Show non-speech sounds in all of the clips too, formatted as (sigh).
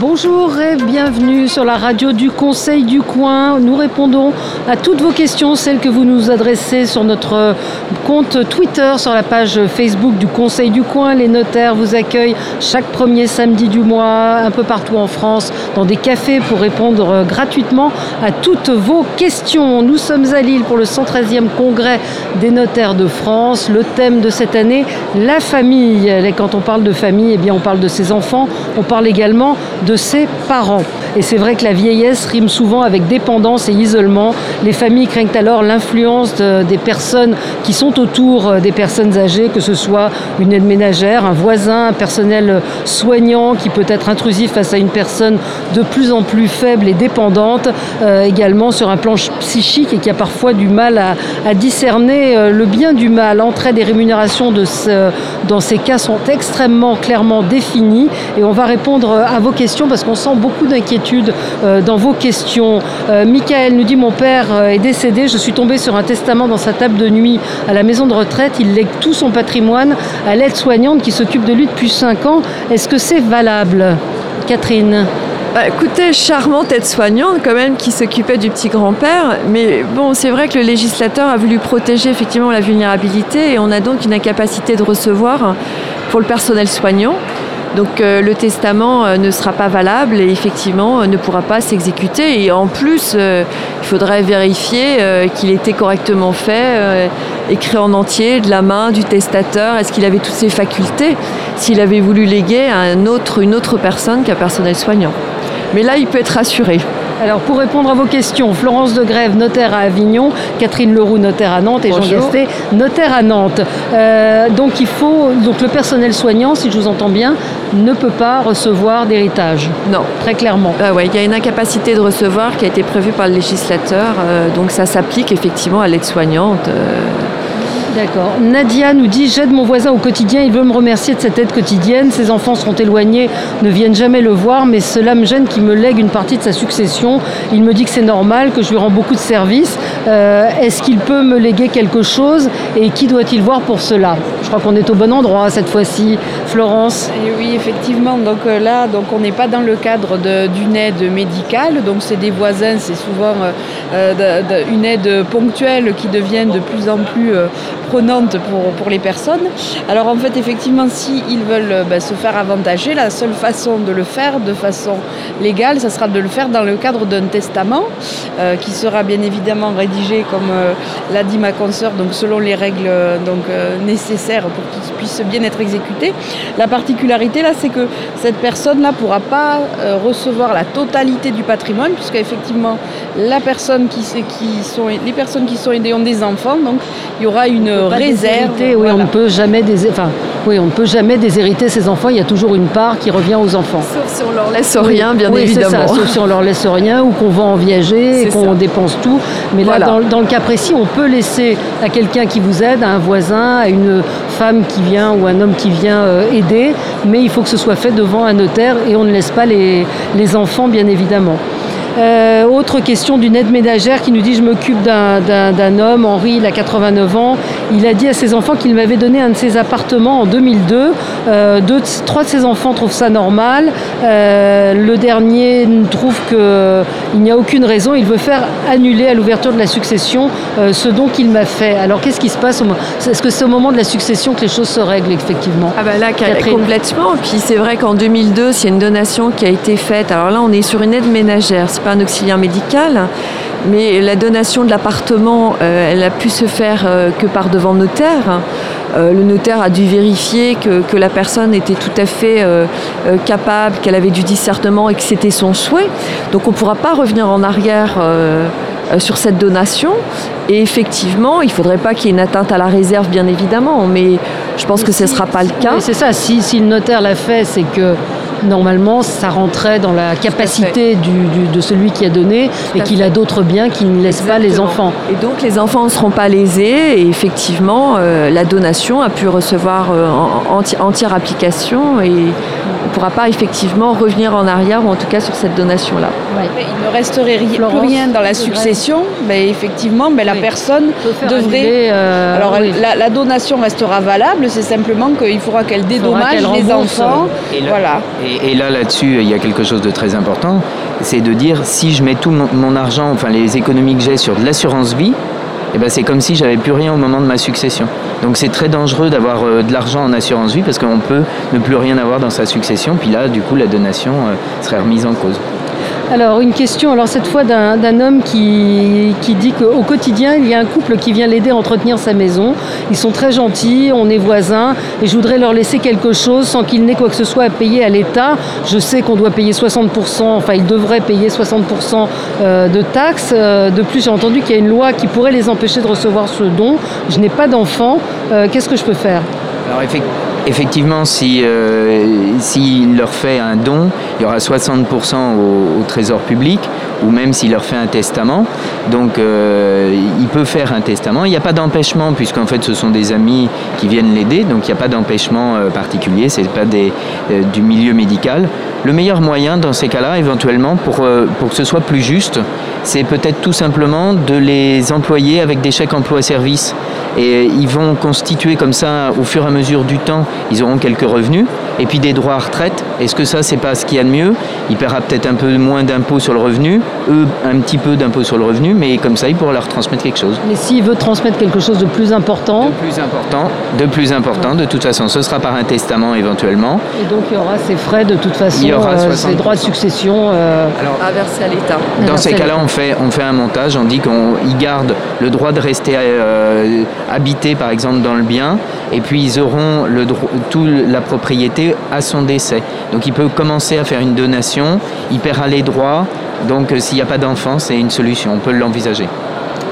Bonjour et bienvenue sur la radio du Conseil du Coin. Nous répondons à toutes vos questions, celles que vous nous adressez sur notre compte Twitter, sur la page Facebook du Conseil du Coin. Les notaires vous accueillent chaque premier samedi du mois, un peu partout en France, dans des cafés pour répondre gratuitement à toutes vos questions. Nous sommes à Lille pour le 113e congrès des notaires de France. Le thème de cette année, la famille. Quand on parle de famille, eh bien on parle de ses enfants, on parle également de ses parents. Et c'est vrai que la vieillesse rime souvent avec dépendance et isolement. Les familles craignent alors l'influence des personnes qui sont autour euh, des personnes âgées, que ce soit une aide ménagère, un voisin, un personnel soignant qui peut être intrusif face à une personne de plus en plus faible et dépendante, euh, également sur un plan psychique et qui a parfois du mal à, discerner euh, le bien du mal. L'entrée des rémunérations de dans ces cas sont extrêmement clairement définies et on va répondre à vos questions parce qu'on sent beaucoup d'inquiétude euh, dans vos questions. Euh, Michael nous dit Mon père euh, est décédé, je suis tombé sur un testament dans sa table de nuit à la maison de retraite. Il lègue tout son patrimoine à l'aide-soignante qui s'occupe de lui depuis 5 ans. Est-ce que c'est valable Catherine? Bah, écoutez, charmante aide-soignante quand même qui s'occupait du petit grand-père, mais bon, c'est vrai que le législateur a voulu protéger effectivement la vulnérabilité et on a donc une incapacité de recevoir pour le personnel soignant. Donc euh, le testament euh, ne sera pas valable et effectivement euh, ne pourra pas s'exécuter. Et en plus, il faudrait vérifier qu'il était correctement fait, écrit en entier, de la main du testateur. Est-ce qu'il avait toutes ses facultés? S'il avait voulu léguer à un autre, une autre personne qu'un personnel soignant. Mais là, il peut être rassuré. Alors pour répondre à vos questions, Florence de Grève, notaire à Avignon, Catherine Leroux, notaire à Nantes et Jean Gasté, notaire à Nantes. Euh, donc il faut donc le personnel soignant, si je vous entends bien, ne peut pas recevoir d'héritage. Non, très clairement. Ah ouais, il y a une incapacité de recevoir qui a été prévue par le législateur, euh, donc ça s'applique effectivement à l'aide soignante. D'accord. Nadia nous dit J'aide mon voisin au quotidien, il veut me remercier de cette aide quotidienne. Ses enfants sont éloignés, ne viennent jamais le voir, mais cela me gêne qu'il me lègue une partie de sa succession. Il me dit que c'est normal, que je lui rends beaucoup de services. Euh, est-ce qu'il peut me léguer quelque chose et qui doit-il voir pour cela? Je crois qu'on est au bon endroit cette fois-ci. Florence Oui, effectivement. Donc euh, là, on n'est pas dans le cadre d'une aide médicale. Donc c'est des voisins, c'est souvent euh, une aide ponctuelle qui devient de plus en plus prenante pour, les personnes. Alors en fait, effectivement, s'ils veulent euh, ben, se faire avantager, la seule façon de le faire de façon légale, ça sera de le faire dans le cadre d'un testament qui sera bien évidemment rédigé, comme euh, l'a dit ma consoeur, donc selon les règles donc, nécessaires pour qu'il puisse bien être exécuté. La particularité là, c'est que cette personne-là ne pourra pas recevoir la totalité du patrimoine, puisqu'effectivement, la personne qui, qui sont, les personnes qui sont aidées ont des enfants, donc il y aura une réserve. Oui, on ne peut jamais des, enfin, oui, on ne peut jamais déshériter ses enfants. Il y a toujours une part qui revient aux enfants. Sauf si on leur laisse rien, bien évidemment. sauf si on leur laisse rien ou qu'on vend en viager (laughs) et qu'on dépense tout. Mais là, dans, le cas précis, on peut laisser à quelqu'un qui vous aide, à un voisin, à une femme qui vient ou un homme qui vient euh, aider, mais il faut que ce soit fait devant un notaire et on ne laisse pas les, les enfants, bien évidemment. Euh, autre question d'une aide ménagère qui nous dit je m'occupe d'un homme, Henri, il a 89 ans. Il a dit à ses enfants qu'il m'avait donné un de ses appartements en 2002. Euh, deux, trois de ses enfants trouvent ça normal. Euh, le dernier trouve qu'il n'y a aucune raison. Il veut faire annuler à l'ouverture de la succession ce don qu'il m'a fait. Alors qu'est-ce qui se passe Est-ce que c'est au moment de la succession que les choses se règlent effectivement? Ah bah là, complètement. Puis c'est vrai qu'en 2002, c'est une donation qui a été faite. Alors là, on est sur une aide ménagère pas un auxiliaire médical, mais la donation de l'appartement, euh, elle a pu se faire euh, que par devant notaire. Euh, le notaire a dû vérifier que, la personne était tout à fait capable, qu'elle avait du discernement et que c'était son souhait. Donc on ne pourra pas revenir en arrière sur cette donation. Et effectivement, il ne faudrait pas qu'il y ait une atteinte à la réserve, bien évidemment, mais je pense que ce ne sera pas le cas. c'est ça, si, si, le notaire l'a fait, c'est que normalement, ça rentrait dans la capacité de celui qui a donné et qu'il a d'autres biens qui ne laissent pas les enfants. Et donc les enfants ne seront pas lésés et effectivement, euh, la donation a pu recevoir euh, entière application et on ne pourra pas effectivement revenir en arrière ou en tout cas sur cette donation-là. Il ne resterait plus rien dans la succession, mais effectivement, mais la personne devrait. Euh, alors la, donation restera valable, c'est simplement qu'il faudra qu'elle dédommage les enfants. Et voilà. et, là, là-dessus, il y a quelque chose de très important, c'est de dire si je mets tout mon, argent, enfin les économies que j'ai sur de l'assurance vie, eh ben, c'est comme si j'avais plus rien au moment de ma succession. Donc c'est très dangereux d'avoir euh, de l'argent en assurance vie parce qu'on peut ne plus rien avoir dans sa succession. Puis là, du coup, la donation euh, serait remise en cause. Alors une question, alors cette fois d'un homme qui, dit qu'au quotidien, il y a un couple qui vient l'aider à entretenir sa maison. Ils sont très gentils, on est voisins, et je voudrais leur laisser quelque chose sans qu'il n'ait quoi que ce soit à payer à l'État. Je sais qu'on doit payer 60%, enfin ils devraient payer 60% euh, de taxes. Euh, de plus, j'ai entendu qu'il y a une loi qui pourrait les empêcher de recevoir ce don. Je n'ai pas d'enfant, euh, qu'est-ce que je peux faire? Effectivement, s'il si, leur fait un don, il y aura 60% au, trésor public, ou même s'il leur fait un testament. Donc euh, il peut faire un testament. Il n'y a pas d'empêchement, puisqu'en fait ce sont des amis qui viennent l'aider, donc il n'y a pas d'empêchement euh, particulier, ce n'est pas euh, du milieu médical. Le meilleur moyen dans ces cas-là, éventuellement, pour, pour que ce soit plus juste, c'est peut-être tout simplement de les employer avec des chèques emploi-service. Et ils vont constituer comme ça, au fur et à mesure du temps, ils auront quelques revenus et puis des droits à retraite. Est-ce que ça, c'est pas ce qu'il y a de mieux? Il paiera peut-être un peu moins d'impôts sur le revenu, eux un petit peu d'impôts sur le revenu, mais comme ça, il pourra leur transmettre quelque chose. Mais s'il veut transmettre quelque chose de plus important De plus important, de plus important, de toute façon, ce sera par un testament éventuellement. Et donc il y aura ces frais de toute façon, il y aura euh, ces droits de succession euh... Alors, à verser à l'État. Dans ces cas-là, on fait, on fait un montage, on dit qu'ils gardent le droit de rester euh, habité, par exemple, dans le bien, et puis ils auront le, tout la propriété à son décès. Donc il peut commencer à faire une donation, il paiera les droits, donc euh, s'il n'y a pas d'enfant, c'est une solution, on peut l'envisager.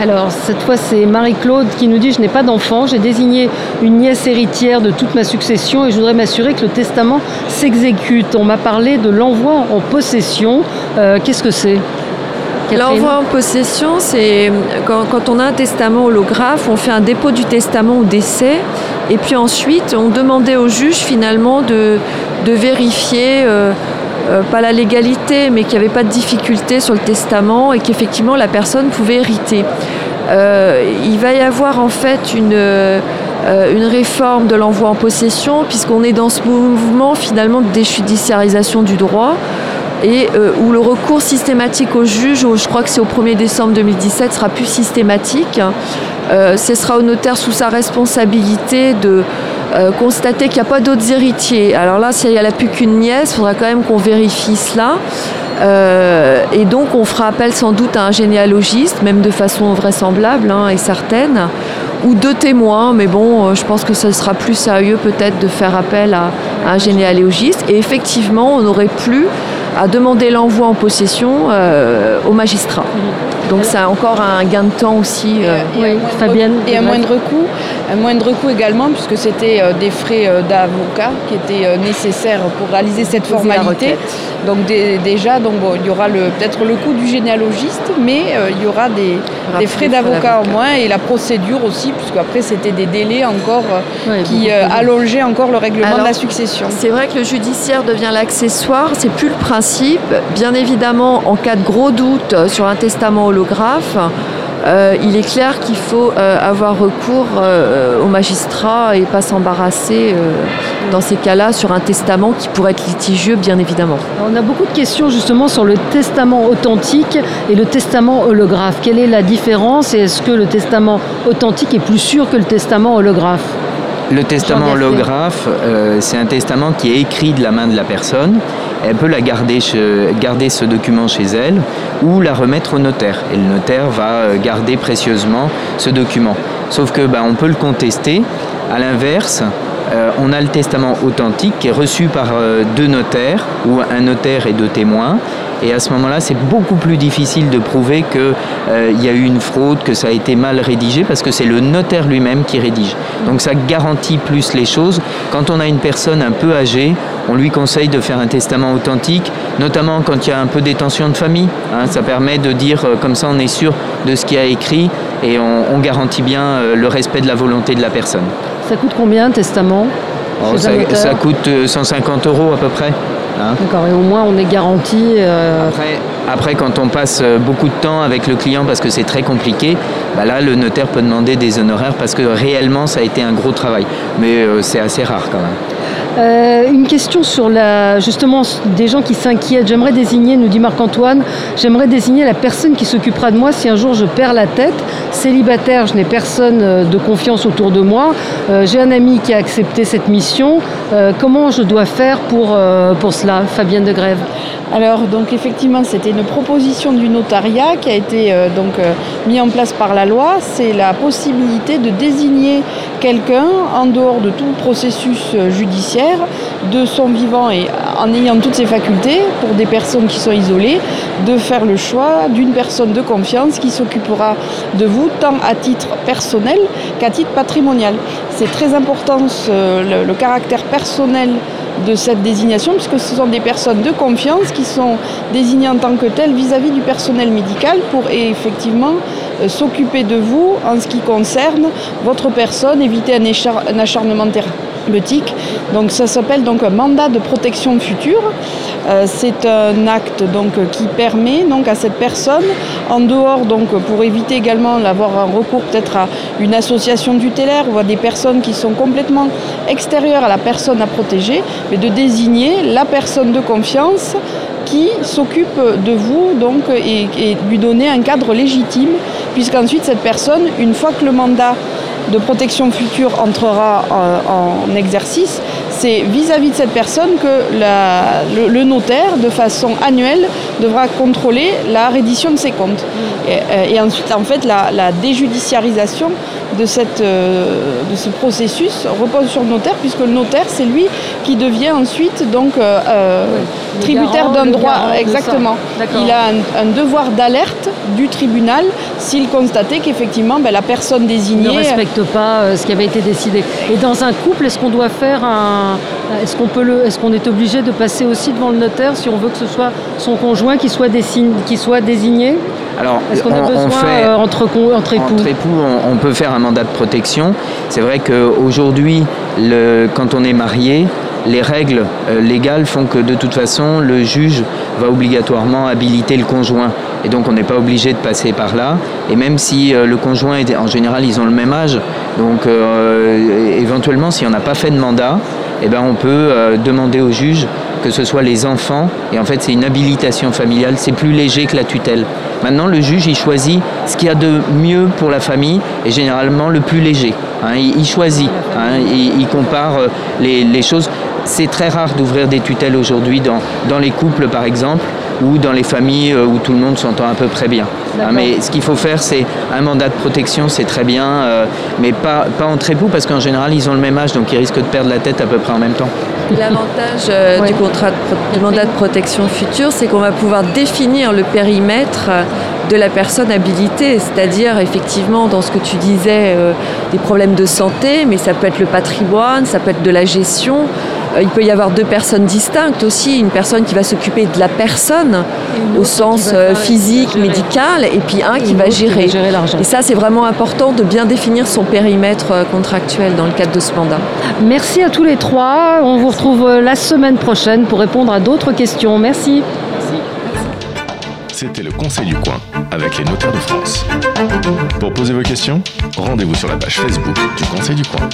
Alors, cette fois, c'est Marie-Claude qui nous dit Je n'ai pas d'enfant, j'ai désigné une nièce héritière de toute ma succession et je voudrais m'assurer que le testament s'exécute. On m'a parlé de l'envoi en possession. Euh, qu'est-ce que c'est? L'envoi en possession, c'est quand, on a un testament holographe, on fait un dépôt du testament au décès, et puis ensuite on demandait au juge finalement de, vérifier, euh, euh, pas la légalité, mais qu'il n'y avait pas de difficulté sur le testament et qu'effectivement la personne pouvait hériter. Euh, il va y avoir en fait une, une réforme de l'envoi en possession, puisqu'on est dans ce mouvement finalement de déjudiciarisation du droit et euh, où le recours systématique au juge, je crois que c'est au 1er décembre 2017, sera plus systématique. Euh, ce sera au notaire sous sa responsabilité de euh, constater qu'il n'y a pas d'autres héritiers. Alors là, s'il n'y a plus qu'une nièce, il faudra quand même qu'on vérifie cela. et donc on fera appel sans doute à un généalogiste, même de façon vraisemblable hein, et certaine, ou deux témoins, mais bon, je pense que ce sera plus sérieux peut-être de faire appel à, à un généalogiste. Et effectivement, on n'aurait plus à demander l'envoi en possession euh, au magistrat. Donc c'est encore un gain de temps aussi. Euh, oui, Fabienne. Et un moindre coût, un moindre coût également puisque c'était euh, des frais d'avocat qui étaient nécessaires pour réaliser cette formalité. Donc déjà, donc il y aura peut-être le coût du généalogiste, mais il y aura des, frais d'avocat en moins et la procédure aussi, puisque après c'était des délais encore qui allongeaient encore le règlement de la succession. C'est vrai que le judiciaire devient l'accessoire, c'est plus le principe Bien évidemment, en cas de gros doute sur un testament holographe, euh, il est clair qu'il faut euh, avoir recours euh, au magistrat et pas s'embarrasser dans ces cas-là sur un testament qui pourrait être litigieux, bien évidemment. On a beaucoup de questions justement sur le testament authentique et le testament holographe. Quelle est la différence et est-ce que le testament authentique est plus sûr que le testament holographe? Le testament holographe, c'est un testament qui est écrit de la main de la personne elle peut la garder, garder ce document chez elle ou la remettre au notaire. Et le notaire va euh, garder précieusement ce document. Sauf que ben, on peut le contester. À l'inverse, euh, on a le testament authentique qui est reçu par euh, deux notaires, ou un notaire et deux témoins. Et à ce moment-là, c'est beaucoup plus difficile de prouver qu'il euh, y a eu une fraude, que ça a été mal rédigé, parce que c'est le notaire lui-même qui rédige. Donc ça garantit plus les choses. Quand on a une personne un peu âgée, on lui conseille de faire un testament authentique, notamment quand il y a un peu d'étention de famille. Hein. ça permet de dire, comme ça on est sûr de ce qui a écrit et on, garantit bien le respect de la volonté de la personne. Ça coûte combien un testament oh, ça, coûte 150 euh, euros à peu près. Hein. D'accord, et au moins on est garanti. Euh, après, quand on passe euh, beaucoup de temps avec le client parce que c'est très compliqué, bah là le notaire peut demander des honoraires parce que réellement ça a été un gros travail. Mais c'est assez rare quand même. Euh, une question sur la, justement des gens qui s'inquiètent. J'aimerais désigner, nous dit Marc-Antoine, j'aimerais désigner la personne qui s'occupera de moi si un jour je perds la tête. Célibataire, je n'ai personne euh, de confiance autour de moi. Euh, j'ai un ami qui a accepté cette mission. comment je dois faire pour, pour cela, Fabienne de Grève? Alors donc effectivement c'était une proposition du notariat qui a été donc euh, mis en place par la loi, c'est la possibilité de désigner quelqu'un en dehors de tout processus euh, de son vivant et en ayant toutes ses facultés pour des personnes qui sont isolées, de faire le choix d'une personne de confiance qui s'occupera de vous tant à titre personnel qu'à titre patrimonial. C'est très important le caractère personnel de cette désignation, puisque ce sont des personnes de confiance qui sont désignées en tant que telles vis-à-vis du personnel médical pour effectivement euh, s'occuper de vous en ce qui concerne votre personne, éviter un, acharnement Donc ça s'appelle donc un mandat de protection future. Euh, c'est un acte donc qui permet donc à cette personne, en dehors donc pour éviter également d'avoir un recours peut-être à une association tutélaire ou à des personnes qui sont complètement extérieures à la personne à protéger, mais de désigner la personne de confiance qui s'occupe de vous donc, et, et, lui donner un cadre légitime, puisqu'ensuite cette personne, une fois que le mandat de protection future entrera euh, en, exercice, c'est vis-à-vis de cette personne que le, notaire, de façon annuelle, devra contrôler la reddition de ses comptes. Euh, et, ensuite, en fait, la, déjudiciarisation de, cette, euh, de ce processus repose sur le notaire, puisque le notaire, c'est lui qui devient ensuite donc tributaire d'un droit. Exactement. Il a un, devoir d'alerte du tribunal s'il constatait qu'effectivement ben, la personne désignée pas euh, ce qui avait été décidé. Et dans un couple, est-ce qu'on doit faire un. Est-ce qu'on peut le. Est-ce qu'on est obligé de passer aussi devant le notaire si on veut que ce soit son conjoint qui soit, qui soit désigné? Alors, Est-ce qu'on a besoin fait, euh, entre, entre, époux Entre époux, on, peut faire un mandat de protection. C'est vrai qu'aujourd'hui, quand on est marié, les règles euh, légales font que de toute façon, le juge va obligatoirement habiliter le conjoint. Et donc on n'est pas obligé de passer par là. Et même si euh, le conjoint, est, en général, ils ont le même âge, donc euh, éventuellement, si on n'a pas fait de mandat, eh ben, on peut demander au juge que ce soit les enfants. Et en fait, c'est une habilitation familiale. C'est plus léger que la tutelle. Maintenant, le juge, il choisit ce qu'il y a de mieux pour la famille et généralement le plus léger. Hein. il, choisit, hein. il, compare les, choses. C'est très rare d'ouvrir des tutelles aujourd'hui dans les couples, par exemple, ou dans les familles euh, où tout le monde s'entend à peu près bien. Hein, mais ce qu'il faut faire, c'est un mandat de protection, c'est très bien, euh, mais pas, pas entre époux, parce qu'en général, ils ont le même âge, donc ils risquent de perdre la tête à peu près en même temps. L'avantage euh, du contrat de, mandat de protection future, c'est qu'on va pouvoir définir le périmètre de la personne habilitée, c'est-à-dire effectivement dans ce que tu disais, des problèmes de santé, mais ça peut être le patrimoine, ça peut être de la gestion, il peut y avoir deux personnes distinctes aussi, une personne qui va s'occuper de la personne au sens euh, physique, médical, et puis un qui va gérer. l'argent. Et ça, c'est vraiment important de bien définir son périmètre euh, contractuel dans le cadre de ce mandat. Merci à tous les trois. On vous retrouve la semaine prochaine pour répondre à d'autres questions. Merci. C'était le Conseil du coin avec les notaires de France. Pour poser vos questions, rendez-vous sur la page Facebook du Conseil du coin.